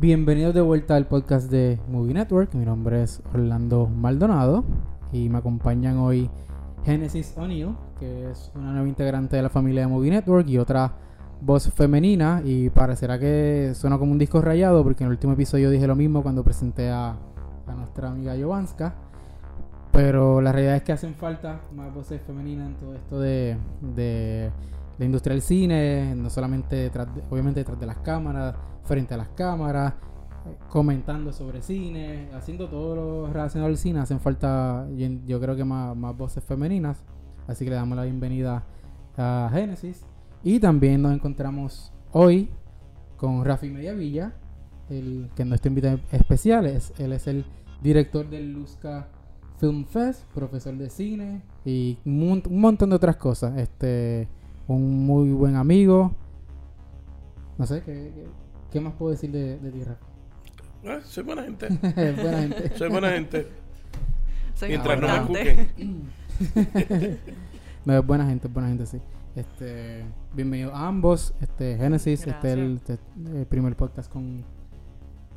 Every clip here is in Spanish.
Bienvenidos de vuelta al podcast de Movie Network. Mi nombre es Orlando Maldonado y me acompañan hoy Genesis O'Neill, que es una nueva integrante de la familia de Movie Network y otra voz femenina. Y parecerá que suena como un disco rayado porque en el último episodio dije lo mismo cuando presenté a, nuestra amiga Jovanska. Pero la realidad es que hacen falta más voces femeninas en todo esto de, la industria del cine, no solamente obviamente detrás de las cámaras, frente a las cámaras, comentando sobre cine, haciendo todo lo relacionado al cine. Hacen falta, yo, yo creo que más, más voces femeninas. Así que le damos la bienvenida a Genesis. Y también nos encontramos hoy con Rafi Mediavilla, el que es nuestro invitado especial. Es, él es el director del Luzca Film Fest, profesor de cine y un, un montón de otras cosas. Este, un muy buen amigo. No sé, ¿qué, qué, qué más puedo decir de, de ti, Rafi? Ah, soy buena gente. Buena gente. Soy buena gente. Soy Mientras no me cuquen. No, es buena gente, es buena gente, sí. Este, bienvenido a ambos. Este, Genesis, este es el, este, el primer podcast con,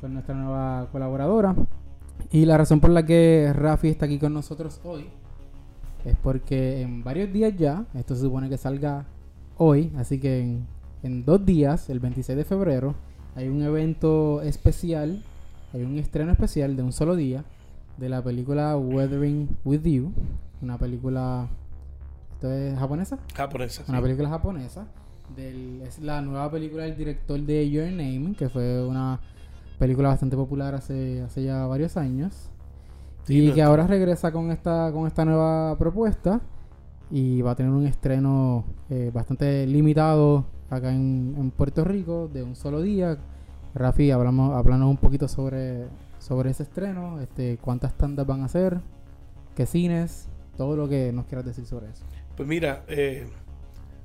con nuestra nueva colaboradora. Y la razón por la que Rafi está aquí con nosotros hoy es porque en varios días ya, esto se supone que salga hoy, así que en, en dos días, el 26 de febrero, hay un evento especial, hay un estreno especial de un solo día de la película Weathering with You, una película ¿esto es japonesa? Japonesa. sí. Una película japonesa. Del, es la nueva película del director de Your Name, que fue una película bastante popular hace, hace ya varios años. Sí, y no, que ahora regresa con esta, con esta nueva propuesta. Y va a tener un estreno eh, bastante limitado acá en, en Puerto Rico, de un solo día. Rafi, hablamos, háblanos un poquito sobre, sobre ese estreno, este, cuántas tandas van a ser, qué cines, todo lo que nos quieras decir sobre eso. Pues mira, eh,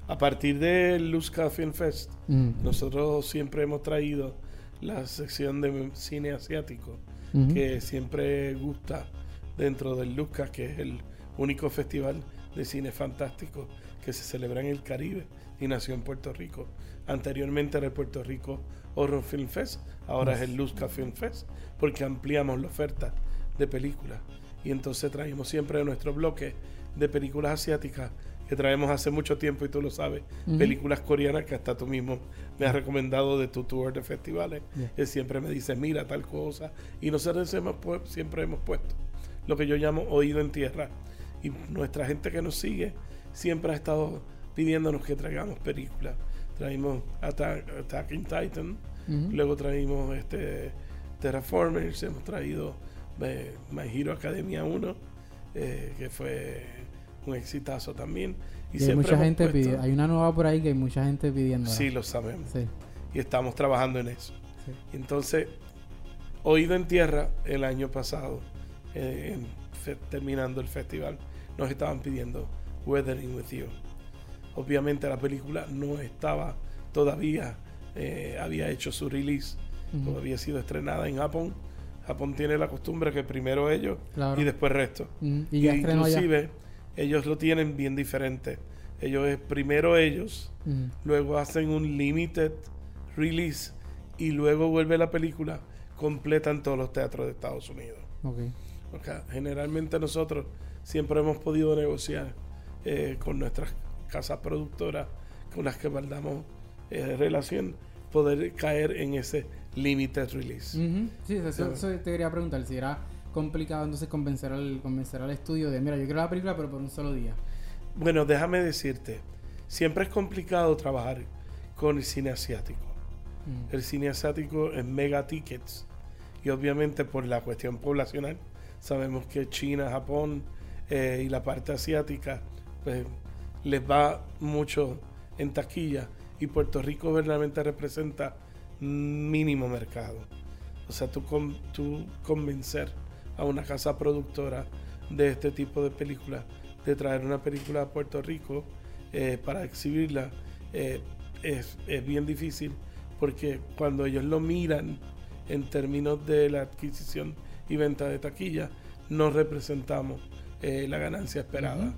a partir del Luzca Film Fest, Mm. nosotros siempre hemos traído la sección de cine asiático, que siempre gusta dentro del Luzca, que es el único festival de cine fantástico que se celebra en el Caribe y nació en Puerto Rico. Anteriormente era el Puerto Rico Horror Film Fest, ahora es el Luzca Film Fest, porque ampliamos la oferta de películas. Y entonces traemos siempre de nuestro bloque de películas asiáticas que traemos hace mucho tiempo y tú lo sabes, películas coreanas que hasta tú mismo me has recomendado de tu tour de festivales, Yeah. que siempre me dices, mira tal cosa, y nosotros hemos siempre hemos puesto lo que yo llamo oído en tierra. Y nuestra gente que nos sigue siempre ha estado pidiéndonos que traigamos películas. Traímos Attack, Attacking Titan, luego traímos este Terraformers, hemos traído eh, My Hero Academia 1, eh, que fue un exitazo también. Y Y hay mucha gente puesto- pidiendo. Hay una nueva por ahí que hay mucha gente pidiendo. Sí, lo sabemos. Sí, Y estamos trabajando en eso. sí. Entonces, Oído en Tierra, el año pasado, eh, en terminando el festival, nos estaban pidiendo Weathering with You. Obviamente la película no estaba todavía, eh, había hecho su release, Ujú. no había sido estrenada en Japón. Japón tiene la costumbre que primero ellos Claro. y después resto. Y ya estrenó ya. inclusive ellos lo tienen bien diferente. Ellos es primero ellos, luego hacen un limited release y luego vuelve la película completa en todos los teatros de Estados Unidos. Generalmente nosotros siempre hemos podido negociar eh, con nuestras casas productoras con las que guardamos eh, relación, poder caer en ese limited release. Sí, eso, Sí. eso te quería preguntar. Si era complicado entonces convencer al, convencer al estudio de, mira, yo quiero la película, pero por un solo día. Bueno, déjame decirte, siempre es complicado trabajar con el cine asiático. El cine asiático es mega tickets. Y obviamente por la cuestión poblacional, sabemos que China, Japón eh, y la parte asiática, pues les va mucho en taquilla. Y Puerto Rico verdaderamente representa mínimo mercado. O sea, tú, con- tú convencer a una casa productora de este tipo de películas, de traer una película a Puerto Rico eh, para exhibirla, eh, es, es bien difícil porque cuando ellos lo miran en términos de la adquisición y venta de taquilla, no representamos eh, la ganancia esperada.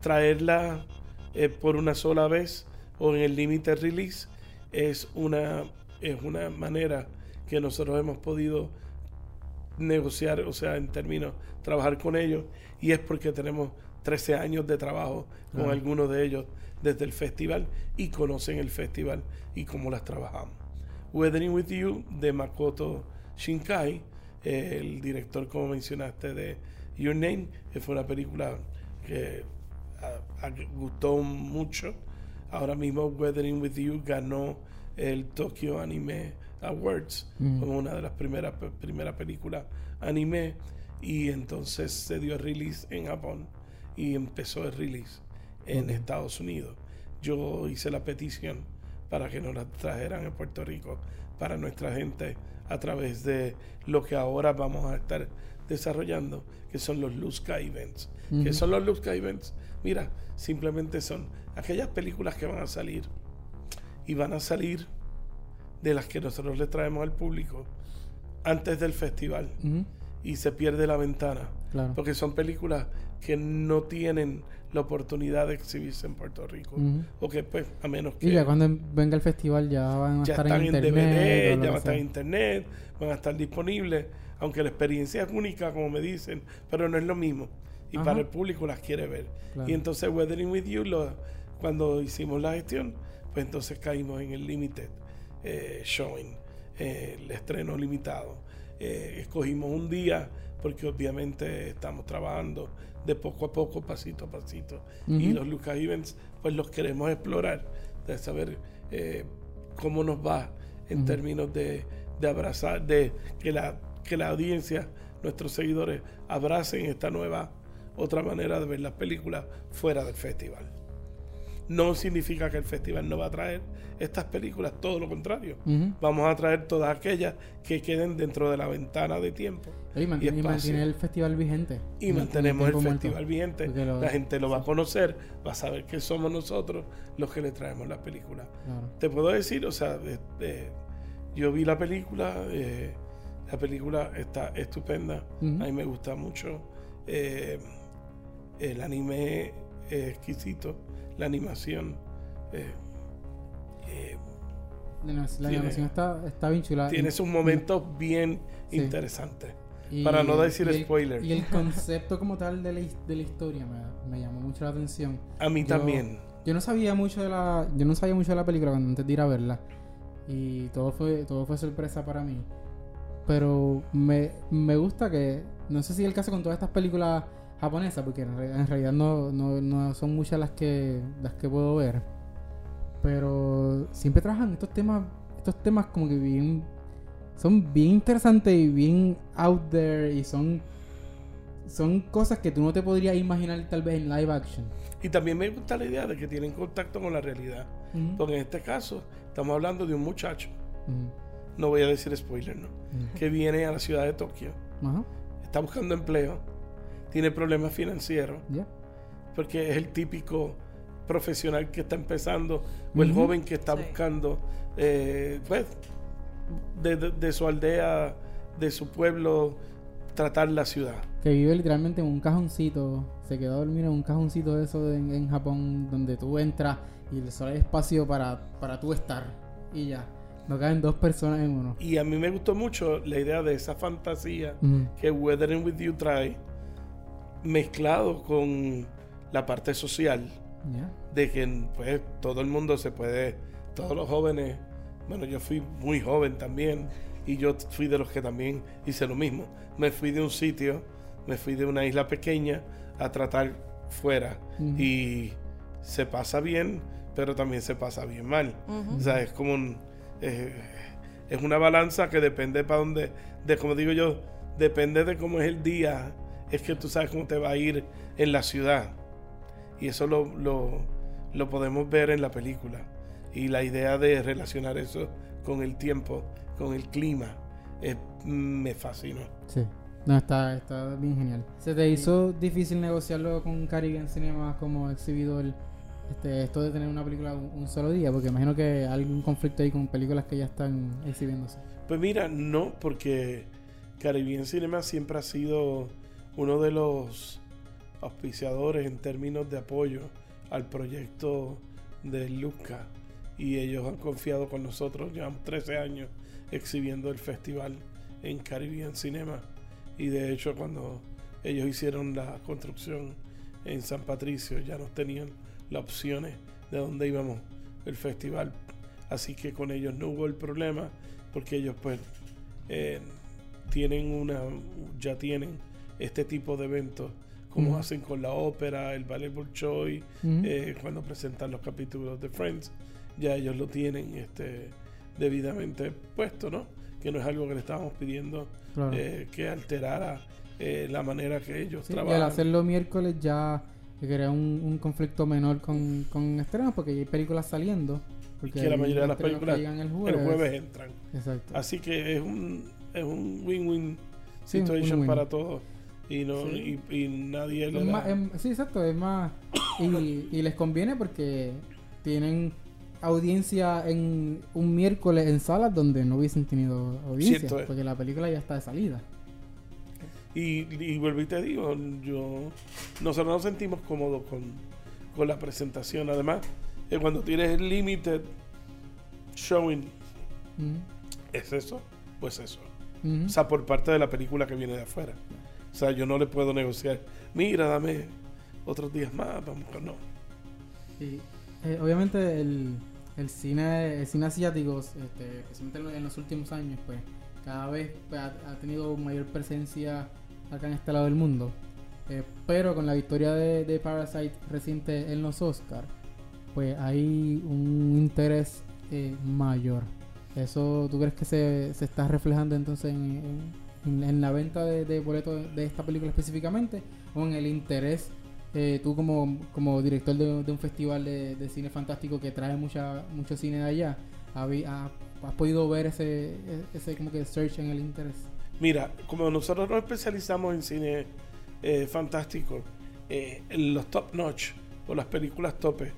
Traerla eh, por una sola vez o en el límite release es una es una manera que nosotros hemos podido negociar, o sea, en términos, trabajar con ellos, y es porque tenemos 13 años de trabajo con algunos de ellos desde el festival y conocen el festival y cómo las trabajamos. Weathering with You de Makoto Shinkai, eh, el director, como mencionaste, de Your Name, que fue una película que a- a- gustó mucho. Ahora mismo Weathering with You ganó el Tokyo Anime Awards Ujú. como una de las primeras primera películas anime y entonces se dio el release en Japón y empezó el release en. Estados Unidos. Yo hice la petición para que nos la trajeran en Puerto Rico para nuestra gente a través de lo que ahora vamos a estar desarrollando, que son los Luzca Events. que Ujú. son los Luzca Events? Mira, simplemente son aquellas películas que van a salir y van a salir de las que nosotros le traemos al público antes del festival y se pierde la ventana Claro. porque son películas que no tienen la oportunidad de exhibirse en Puerto Rico o que pues a menos que Y ya cuando venga el festival ya van a ya estar están en en, internet. DVD, o lo ya van a estar en internet, van a estar disponibles, aunque la experiencia es única, como me dicen, pero no es lo mismo. Y Ajá. para el público las quiere ver. Claro. Y entonces Weathering With You, lo- cuando hicimos la gestión, pues entonces caímos en el limited eh, showing, eh, el estreno limitado. Eh, escogimos un día porque obviamente estamos trabajando de poco a poco, pasito a pasito. Y los Lucas Events, pues los queremos explorar, de saber cómo nos va en términos de, de abrazar, de que la, que la audiencia, nuestros seguidores, abracen esta nueva, otra manera de ver las películas fuera del festival. No significa que el festival no va a traer estas películas, todo lo contrario. Vamos a traer todas aquellas que queden dentro de la ventana de tiempo. Y, mant- y y espacio. mantiene el festival vigente. Y En- en mantenemos el muerto. festival vigente. Lo- la gente lo va a conocer, va a saber que somos nosotros los que le traemos las películas. Claro. Te puedo decir, o sea, de- de- yo vi la película, eh, la película está estupenda, a mí me gusta mucho, eh, el anime es exquisito, la animación, eh, eh, La, la Tiene- animación está, está bien chula. tiene sus momentos bien Sí. interesantes. y- para no decir y el- spoiler. Y el concepto como tal de la, de la historia me, me llamó mucho la atención. A mí Yo- también. Yo no sabía mucho de la. Yo no sabía mucho de la película cuando antes de ir a verla. Y todo fue, todo fue sorpresa para mí. Pero me, me gusta que. No sé si es el caso con todas estas películas japonesas, porque en, re- en realidad no, no, no son muchas las que. las que puedo ver. Pero siempre trabajan estos temas. Estos temas como que bien. Son bien interesantes y bien out there. Y son. Son cosas que tú no te podrías imaginar tal vez en live action. Y también me gusta la idea de que tienen contacto con la realidad. Porque en este caso estamos hablando de un muchacho, no voy a decir spoiler, ¿no? Que viene a la ciudad de Tokio, está buscando empleo, tiene problemas financieros, ya. porque es el típico profesional que está empezando o el joven que está Sí. buscando, eh, pues, de, de- de su aldea, de su pueblo, tratar la ciudad. Que vive literalmente en un cajoncito. Se quedó a dormir en un cajoncito de eso en, en Japón donde tú entras y solo hay espacio para, para tú estar. Y ya. No caben dos personas en uno. Y a mí me gustó mucho la idea de esa fantasía que Weathering With You trae, mezclado con la parte social, de que pues todo el mundo se puede, todos los jóvenes, bueno, yo fui muy joven también y yo fui de los que también hice lo mismo. Me fui de un sitio, me fui de una isla pequeña a tratar fuera y se pasa bien, pero también se pasa bien mal. O sea, es como un, eh, es una balanza que depende para dónde, de como digo yo, depende de cómo es el día, es que tú sabes cómo te va a ir en la ciudad. Y eso lo, lo, lo podemos ver en la película. Y la idea de relacionar eso con el tiempo, con el clima, eh, me fascinó. Sí. No, está, está bien genial. ¿Se te hizo difícil negociarlo con Caribbean Cinema como exhibidor? Este, esto de tener una película un, un solo día, porque imagino que hay algún conflicto ahí con películas que ya están exhibiéndose. Pues mira, no, porque Caribbean Cinema siempre ha sido uno de los auspiciadores en términos de apoyo al proyecto de Luca y ellos han confiado con nosotros. Llevamos 13 años exhibiendo el festival en Caribbean Cinema y de hecho cuando ellos hicieron la construcción en San Patricio ya nos tenían las opciones de dónde íbamos el festival. Así que con ellos no hubo el problema porque ellos pues eh, tienen una, ya tienen este tipo de eventos como hacen con la ópera, el ballet Bolshoi, Ujú. eh, cuando presentan los capítulos de Friends, ya ellos lo tienen este, debidamente puesto, ¿no? Que no es algo que le estábamos pidiendo Claro. eh, que alterara eh, la manera que ellos Sí, y al trabajan. hacerlo miércoles ya crea un, un conflicto menor con, con estrenos porque hay películas saliendo. Porque que la mayoría de las películas el el jueves. jueves entran. Exacto. Así que es un es un win-win Sí, un situation para todos y no Sí. y, y nadie Es le más- es- sí, exacto, es más. Y, y les conviene porque tienen audiencia en un miércoles en salas donde no hubiesen tenido audiencia. Cierto. Porque la película ya está de salida. y, y vuelvo y te digo yo nosotros nos sentimos cómodos con, con la presentación además eh, cuando tienes el limited showing es eso pues eso ujú. o sea por parte de la película que viene de afuera o sea yo no le puedo negociar mira dame otros días más vamos con no Y, eh, obviamente el, el cine el cine asiático, este, especialmente en los- últimos años, pues cada vez pues, ha, ha tenido mayor presencia acá en este lado del mundo. Eh, pero con la victoria de, de Parasite reciente en los Oscars, pues hay un interés eh, mayor. ¿Eso tú crees que se, se está reflejando entonces en, en- en la venta de, de boletos de esta película específicamente? ¿O en el interés eh, tú como, como director de, de un festival de, de cine fantástico que trae mucha, mucho cine de allá, ¿habi- ha- ¿has podido ver ese, ese como que search en el interés? Mira, como nosotros nos especializamos en cine eh, fantástico, eh, en los top notch o las películas tope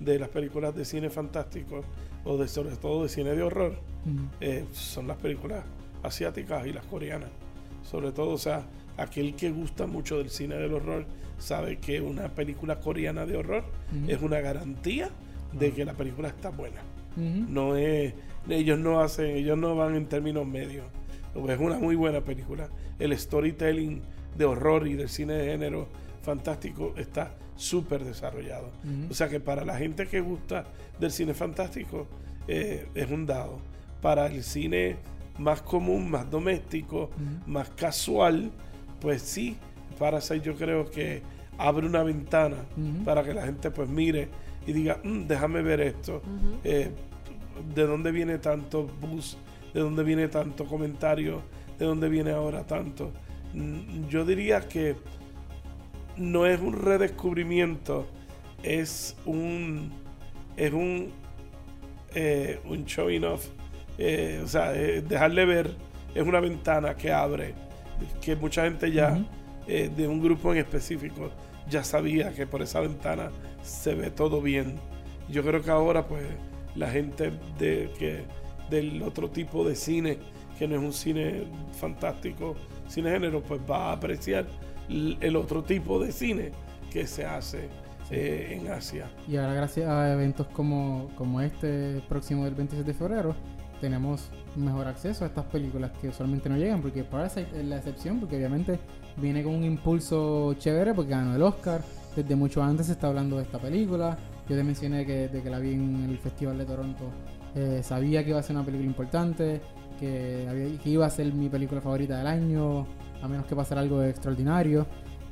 de las películas de cine fantástico o de sobre todo de cine de horror son las películas asiáticas y las coreanas. Sobre todo, o sea, aquel que gusta mucho del cine del horror sabe que una película coreana de horror es una garantía de que la película está buena. No es, ellos no hacen, ellos no van en términos medios. Es una muy buena película. El storytelling de horror y del cine de género fantástico está súper desarrollado. O sea que para la gente que gusta del cine fantástico eh, es un dado. Para el cine más común, más doméstico, más casual, pues sí, Parasite yo creo que abre una ventana para que la gente pues mire y diga, "Mm, déjame ver esto. Eh, ¿De dónde viene tanto buzz? ¿De dónde viene tanto comentario? ¿De dónde viene ahora tanto? Mm, Yo diría que no es un redescubrimiento, es un es un eh, un showing off, eh, o sea, eh, dejarle ver es una ventana que abre, que mucha gente ya eh, de un grupo en específico ya sabía que por esa ventana se ve todo bien. Yo creo que ahora pues la gente de que del otro tipo de cine que no es un cine fantástico, cine género, pues va a apreciar el otro tipo de cine que se hace eh, en Asia. Y ahora gracias a eventos como, como este próximo del 26 de febrero, tenemos mejor acceso a estas películas que usualmente no llegan, porque Parasite es la excepción, porque obviamente viene con un impulso chévere porque ganó el Oscar. Desde mucho antes se está hablando de esta película. Yo te mencioné que desde que la vi en el Festival de Toronto, eh, sabía que iba a ser una película importante, que, había- que iba a ser mi película favorita del año, a menos que pasara algo extraordinario.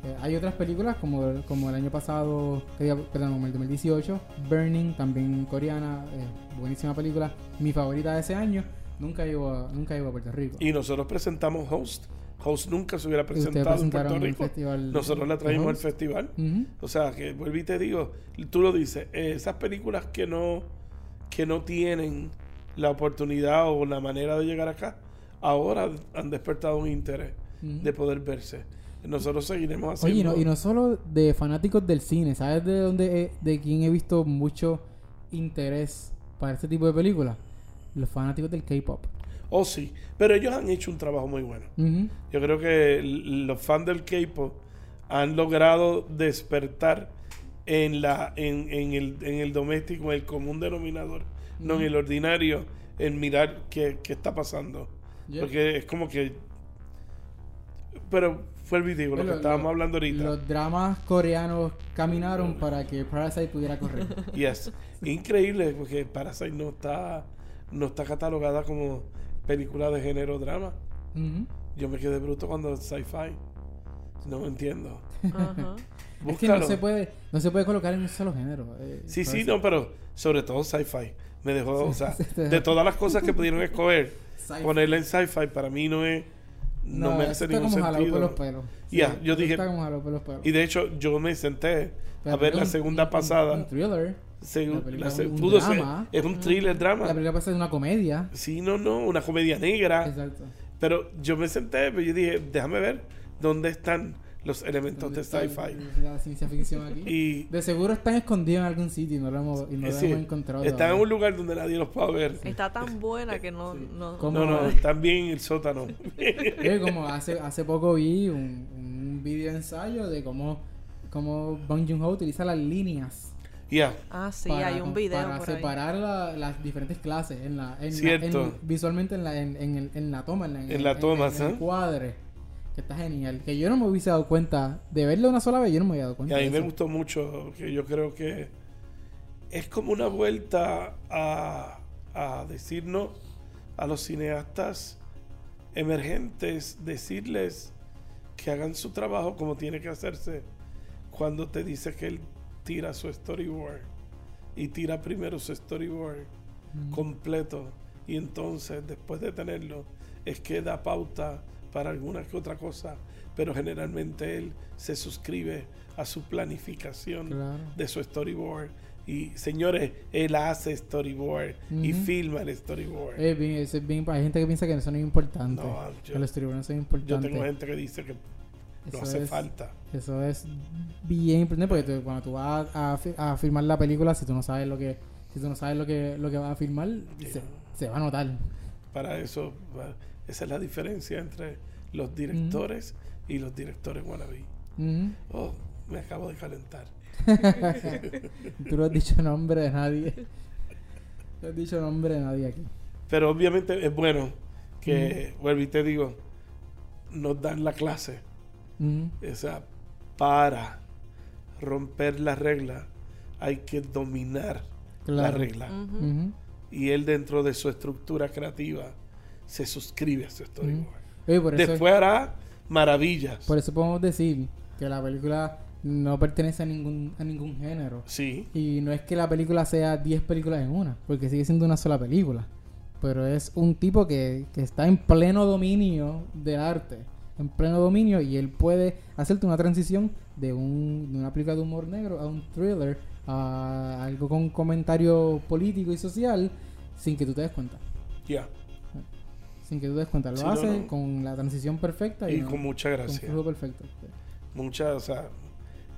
Eh, hay otras películas como, como el año pasado, perdón, como el 2018, Burning, también coreana, eh, buenísima película, mi favorita de ese año. Nunca llegó a, nunca llegó a Puerto Rico. Y nosotros presentamos Host. Host nunca se hubiera presentado en Puerto el Rico. festival Nosotros la traímos al festival. O sea, que vuelvo y te digo, tú lo dices, eh, esas películas que no, que no tienen la oportunidad o la manera de llegar acá, ahora han despertado un interés de poder verse. Nosotros seguiremos Oye, y haciendo... no, y no solo de fanáticos del cine, ¿sabes de dónde he- de quién he visto mucho interés para este tipo de películas? Los fanáticos del K-pop. Oh, sí, pero ellos han hecho un trabajo muy bueno. Yo creo que los fans del K-pop han logrado despertar en la en, en el, en el doméstico, en el común denominador, no en el ordinario, en mirar qué, qué está pasando. Porque es como que... Pero fue el video, lo Lo- que lo- estábamos hablando ahorita. Los dramas coreanos caminaron para que Parasite pudiera correr. Yes. Increíble, porque Parasite no está, no está catalogada como película de género drama. Yo me quedé bruto cuando es sci-fi. No entiendo. Ajá. Es que no se puede, no se puede colocar en un solo género. eh, Sí, sí, no, pero sobre todo sci-fi. Me dejó, o sea, Sí, te dejó. de todas las cosas que pudieron escoger, ponerla en sci-fi para mí no es, no, me eso hace ningún por los sentido. Ya, yo dije- por los pelos. Y de hecho, yo me senté Pero a ver es la un- segunda un- pasada. Un thriller. Segu- la la es se- un pudo ser- drama. es un thriller La drama. película puede ser una comedia. Sí, no, no, una comedia negra. Exacto. Pero yo me senté, pero yo dije, déjame ver dónde están los elementos de ¿Dónde está sci-fi. La ciencia ficción aquí. Y De seguro están escondidos en algún sitio y no lo hemos, y no eh, lo sí, hemos encontrado. están en un lugar donde nadie los puede ver. Está tan buena que no... no ¿Cómo? No, no, están bien en el sótano. Eh, como hace, hace poco vi un, un video ensayo de cómo, cómo Bong Joon-ho utiliza las líneas Ya, Ah, sí, para, hay un video para por ahí. separar la- las diferentes clases en la, en la- Cierto. en- visualmente en la, en, en el- en la toma, en, En la toma, en, el ¿sí? cuadre. Que está genial. Que yo no me hubiese dado cuenta de verlo una sola vez, yo no me había dado y cuenta. a mí me gustó mucho, que yo creo que es como una vuelta a, a decirnos a los cineastas emergentes, decirles que hagan su trabajo como tiene que hacerse cuando te dice que él tira su storyboard y tira primero su storyboard Mm. completo y entonces después de tenerlo es que da pauta para alguna que otra cosa pero generalmente él se suscribe a su planificación Claro. de su storyboard y señores él hace storyboard y filma el storyboard Es bien, es bien- hay gente que piensa que eso no es importante. No, yo- que los storyboards no son yo importantes. tengo gente que dice que no Eso hace es- falta Eso es bien importante porque tú- cuando tú vas a, fi- a filmar la película, si tú no sabes lo que, si tú no sabes lo que, lo que vas a filmar, Sí. se, se va a notar. Para eso esa es la diferencia entre los directores y los directores wannabe Ujú. oh me acabo de calentar Tú no has dicho nombre de nadie. No has dicho nombre de nadie aquí. Pero obviamente es bueno que, vuelvo y te digo, nos dan la clase. Sea, para romper la regla hay que dominar la regla. Y él dentro de su estructura creativa se suscribe a su storyboard. Oye, por eso, Después hará maravillas. por eso podemos decir que la película no pertenece a ningún, a ningún género. Sí, Y no es que la película sea 10 películas en una, porque sigue siendo una sola película. Pero es un tipo que, que está en pleno dominio del arte. En pleno dominio y él puede hacerte una transición de, un, de una película de humor negro a un thriller, a algo con comentario político y social, sin que tú te des cuenta. ya. Sin que tú te des cuenta. Lo Sí, hace no. con la transición perfecta y, con mucha con gracia. flujo perfecto. Mucha, o sea,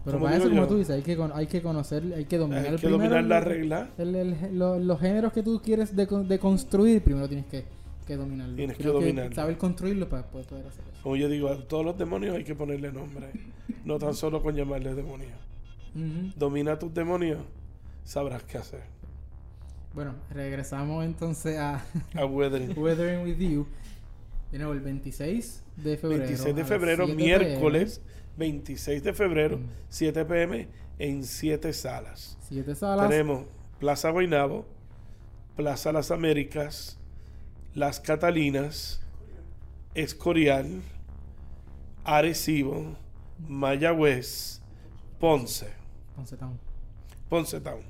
Pero para eso, como yo, tú dices, hay que, con- hay que conocer, hay que dominar hay que primero dominar la el- regla. el- el- lo- los géneros que tú quieres de, de construir, primero tienes que, que dominarlo. Tienes que dominarlo. saber construirlo para poder hacer eso. Como yo digo, a todos los demonios hay que ponerle nombre. No tan solo con llamarle demonio. Ujú. Domina tus demonios, sabrás qué hacer. Bueno, regresamos entonces a A Weathering. Weathering with You. De nuevo, el 26 de febrero. 26 de febrero, 7 miércoles 26 de febrero, Mm. 7 pm, en 7 salas. PM, Siete salas. Tenemos Plaza Guaynabo, Plaza Las Américas, Las Catalinas, Escorial, Arecibo, Mayagüez, Ponce, Ponce Town. Ponce Town.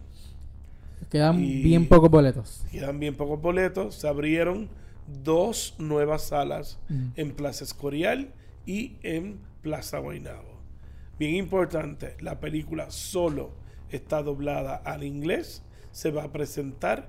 Quedan Y- bien pocos boletos. Quedan bien pocos boletos. Se abrieron dos nuevas salas Mm. en Plaza Escorial y en Plaza Guaynabo. Bien importante, la película solo está doblada al inglés. Se va a presentar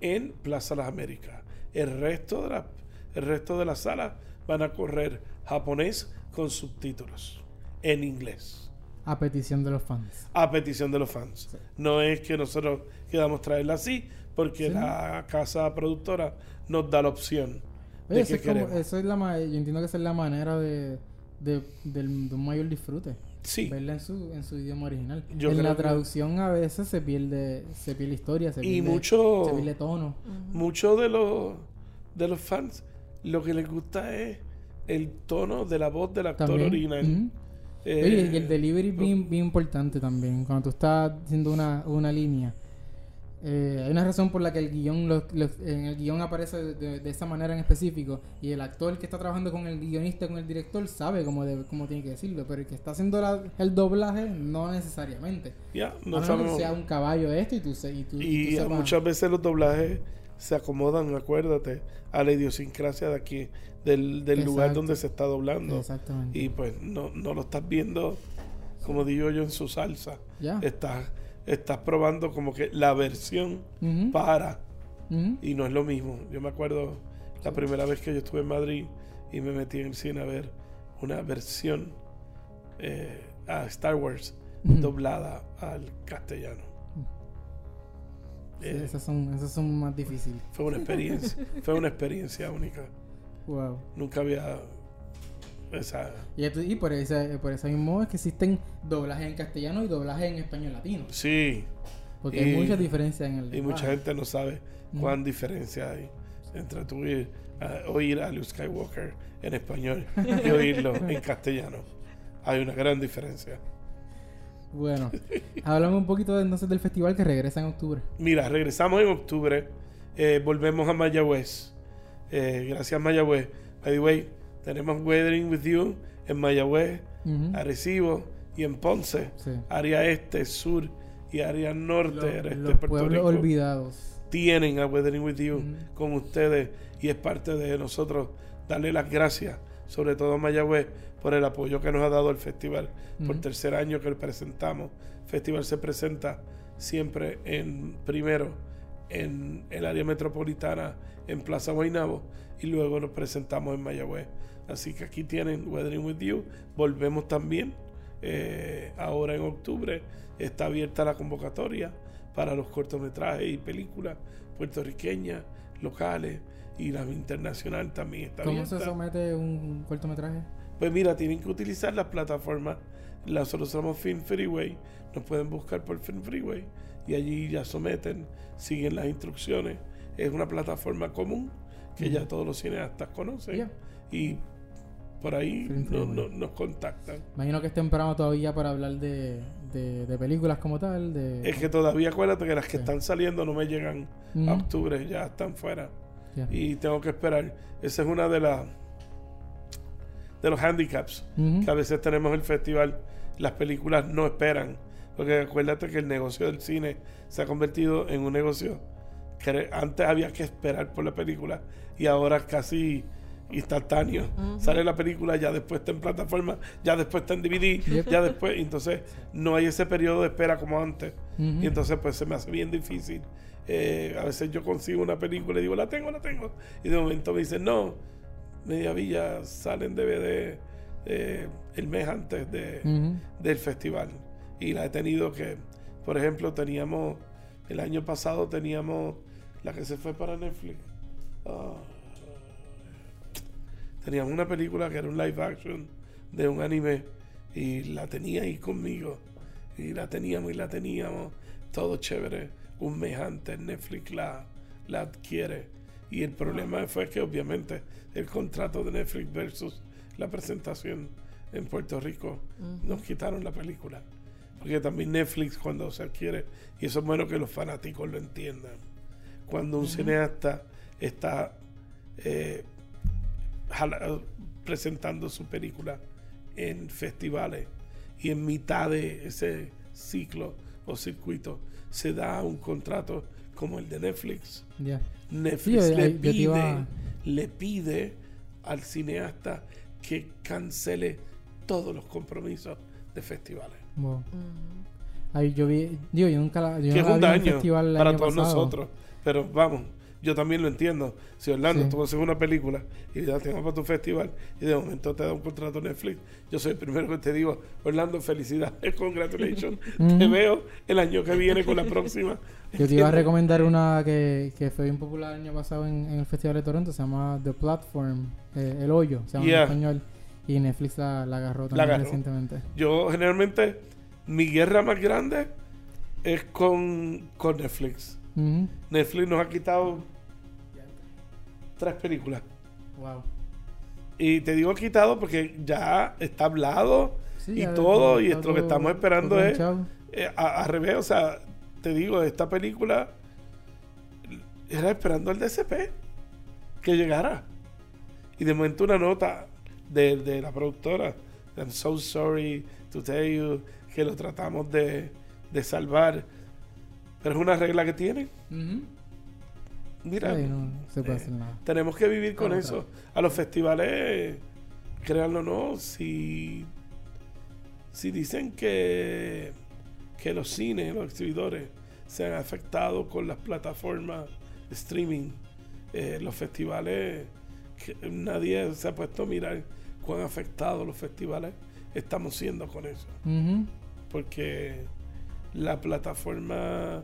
en Plaza Las Américas. El resto de la, el resto de las salas van a correr japonés con subtítulos en inglés. A petición de los fans. A petición de los fans. No es que nosotros queramos traerla así, porque Sí. la casa productora nos da la opción Oye, de eso que es, como- queremos. eso es la yo entiendo que esa es la manera de, de, del- de un mayor disfrute. Sí. verla en su, en su idioma original. Yo en la que- traducción a veces se pierde, se pierde historia, se Y pierde, mucho, se pierde tono. Muchos de los, de los fans lo que les gusta es el tono de la voz del actor También. original. Eh, Oye, y el delivery es bien, bien importante también. Cuando tú estás haciendo una, una línea, eh, hay una razón por la que el guion en el guion aparece de, de- de esa manera en específico y el actor que está trabajando con el guionista, con el director, sabe cómo, cómo tiene que decirlo, pero el que está haciendo la- el doblaje no necesariamente. ya, a no sabemos. sea un caballo de esto y tú, y tú, y muchas veces los doblajes se acomodan, acuérdate, a la idiosincrasia de aquí, del, del lugar donde se está doblando. Exactamente. Y pues no, no lo estás viendo, como digo yo, en su salsa. ya. Estás, estás probando como que la versión para. Y no es lo mismo. Yo me acuerdo la primera vez que yo estuve en Madrid y me metí en el cine a ver una versión eh, a Star Wars doblada al castellano. Sí, Eh, esas, son, esas son más difíciles. fue una experiencia, fue una experiencia única. Wow. Nunca había esa Y, y por ese por ese mismo es que existen doblajes en castellano y doblajes en español latino. sí, Porque Y- hay muchas diferencias en el y mucha gente no sabe Mm. cuán diferencia hay entre tú ir a- oír a Luke Skywalker en español y oírlo en castellano. Hay una gran diferencia. Bueno, hablamos un poquito entonces del festival que regresa en octubre. Mira, regresamos en octubre. eh, volvemos a Mayagüez. Eh, gracias, Mayagüez. By the way, tenemos Weathering with You en Mayagüez, Ujú. Arecibo y en Ponce. Sí. Área este, sur y área norte Los, este los Puerto pueblos Rico. olvidados. Tienen a Weathering with You con ustedes y es parte de nosotros darle las gracias, sobre todo a Mayagüez, por el apoyo que nos ha dado el festival. Por Ujú. tercer año que lo presentamos. El festival se presenta siempre en primero en el área metropolitana en Plaza Guaynabo y luego nos presentamos en Mayagüez. Así que aquí tienen Weathering with You. Volvemos también eh, ahora en octubre. Está abierta la convocatoria para los cortometrajes y películas puertorriqueñas, locales y la internacional también está ¿Cómo abierta. se somete un, un cortometraje? Pues mira, tienen que utilizar las plataformas. Nosotros somos Film Freeway. Nos pueden buscar por Film Freeway. Y allí ya someten, siguen las instrucciones. Es una plataforma común que ya todos los cineastas conocen. Y por ahí no- no- nos contactan. Imagino que es temprano todavía para hablar de, de, de películas como tal. De, Es que todavía acuérdate que las que Sí. están saliendo no me llegan a octubre, ya están fuera. Y tengo que esperar. Esa es una de las de los handicaps que a veces tenemos el festival, las películas no esperan. Porque acuérdate que el negocio del cine se ha convertido en un negocio que antes había que esperar por la película y ahora casi instantáneo. Sale la película, ya después está en plataforma, ya después está en DVD, Yep. ya después, entonces no hay ese periodo de espera como antes. Y entonces pues se me hace bien difícil. Eh, a veces yo consigo una película y digo, la tengo, la tengo. Y de momento me dicen, no, Media Villa sale en DVD eh, el mes antes de, del festival. Y la he tenido que, por ejemplo, teníamos, el año pasado teníamos la que se fue para Netflix. Teníamos una película que era un live action de un anime y la tenía ahí conmigo. Y la teníamos y la teníamos, todo chévere. Un mes antes Netflix la, la adquiere. Y el problema fue que obviamente el contrato de Netflix versus la presentación en Puerto Rico nos quitaron la película. Porque también Netflix cuando se adquiere, y eso es bueno que los fanáticos lo entiendan, cuando un cineasta está eh, jala- presentando su película en festivales y en mitad de ese ciclo o circuito se da un contrato como el de Netflix. Netflix Sí, yo- le, yo pide, iba- le pide al cineasta que cancele todos los compromisos de festivales. Wow. Ay, yo vi, digo, yo nunca la, yo que no es un la vi en daño festival el para todos pasado. nosotros. Pero vamos, yo también lo entiendo. Si Orlando, Sí. tú haces una película y la tengo para tu festival y de momento te da un contrato Netflix, yo soy el primero que te digo, Orlando, felicidades, congratulations. te veo el año que viene con la próxima. Yo te iba a recomendar una que, que fue bien popular el año pasado en, en el Festival de Toronto, se llama The Platform, eh, El Hoyo, se llama Yeah. en español. Y Netflix la, la agarró La también agarró. recientemente. Yo generalmente, mi guerra más grande es con, con Netflix. Netflix nos ha quitado tres películas. Wow. Y te digo quitado porque ya está hablado Sí, y todo, y esto lo que estamos esperando es eh, a- al revés. O sea, te digo, esta película era esperando al DCP que llegara. Y de momento una nota de, de la productora, I'm so sorry to tell you que lo tratamos de, de salvar. Pero es una regla que tienen. Mira, Sí, no se puede eh, hacer nada. tenemos que vivir con Claro, eso. A los festivales, créanlo o no, si, si dicen que, que los cines, los exhibidores, se han afectado con las plataformas de streaming, eh, los festivales, que nadie se ha puesto a mirar cuán afectados los festivales estamos siendo con eso. Porque la plataforma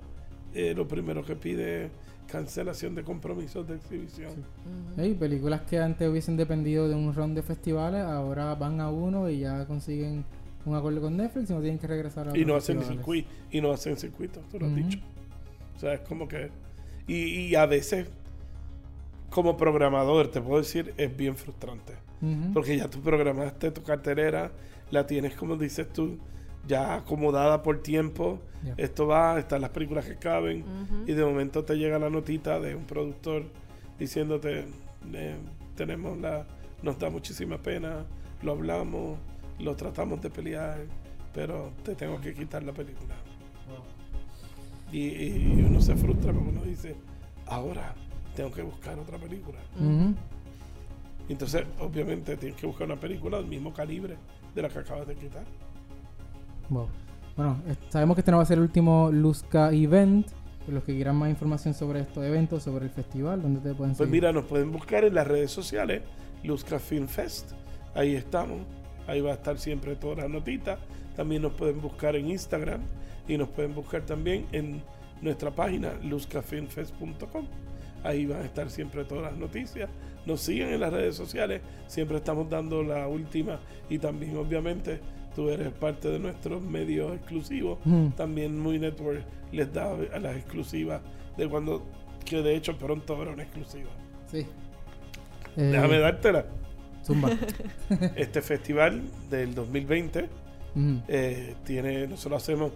eh, lo primero que pide es cancelación de compromisos de exhibición. Ujú. Ey, películas que antes hubiesen dependido de un round de festivales, ahora van a uno y ya consiguen un acuerdo con Netflix y no tienen que regresar a y no hacen circuito y no hacen circuito tú lo has Ujú. dicho o sea es como que y, y a veces como programador te puedo decir es bien frustrante Ujú. porque ya tú programaste tu cartelera la tienes como dices tú ya acomodada por tiempo esto va están las películas que caben y de momento te llega la notita de un productor diciéndote eh, tenemos la nos da muchísima pena lo hablamos lo tratamos de pelear pero te tengo que quitar la película y, y uno se frustra porque uno dice ahora tengo que buscar otra película entonces obviamente tienes que buscar una película del mismo calibre de la que acabas de quitar Wow. Bueno, es- sabemos que este no va a ser el último Luzca Event. Los que quieran más información sobre estos eventos, sobre el festival, ¿dónde te pueden Pues seguir? mira, nos pueden buscar en las redes sociales, Luzca Film Fest. Ahí estamos. Ahí va a estar siempre todas las notitas. También nos pueden buscar en Instagram y nos pueden buscar también en nuestra página luzcafilmfest.com. Ahí van a estar siempre todas las noticias. Nos siguen en las redes sociales. Siempre estamos dando la última y también obviamente tú eres parte de nuestros medios exclusivos. Ujú. También Muy Network les da a las exclusivas de cuando, que de hecho pronto habrá una exclusiva. Sí. Eh, Déjame dártela. Zumba. Este festival del 2020 Ujú. eh, tiene, nosotros hacemos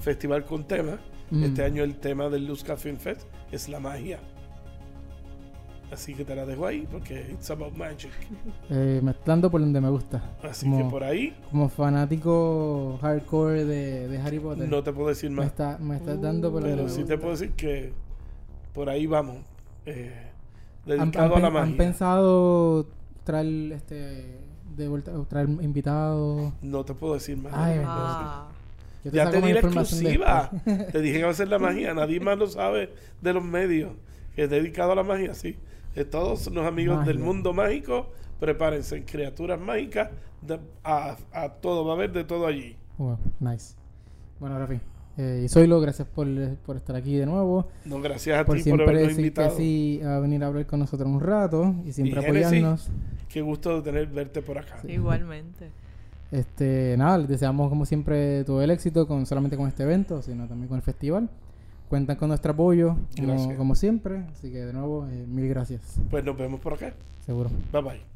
festival con tema. Mm. Este año el tema del Luzca Film Fest es la magia. Así que te la dejo ahí porque it's about magic. Eh, mezclando por donde me gusta. Así como, que por ahí como fanático hardcore de, de Harry Potter. no te puedo decir me, más. está, me estás dando por donde Pero me sí te gusta. puedo decir que por ahí vamos. eh, ¿Han, dedicado han a la pen- han magia. pensado traer este de vuelta traer invitados? No te puedo decir más. Ay, No te. Ah, Yo Ya te di la exclusiva. te dije que va a ser la magia. Nadie más lo sabe de los medios. Que es dedicado a la magia, sí. De todos los amigos del mundo mágico, prepárense. Criaturas mágicas, de- a, a todo. Va a haber de todo allí. Wow, nice. Bueno, Rafi. Eh, y Zoilo, gracias por, por estar aquí de nuevo. No, gracias a Por ti por siempre habernos que invitado. sí a venir a hablar con nosotros un rato y siempre Y Genesis. apoyarnos. Qué gusto de tener verte por acá. igualmente. Este, nada, les deseamos como siempre todo el éxito, con solamente con este evento, sino también con el festival. Cuentan con nuestro apoyo, como, siempre. Así que de nuevo, eh, mil gracias. Pues nos vemos por acá. Seguro. Bye bye.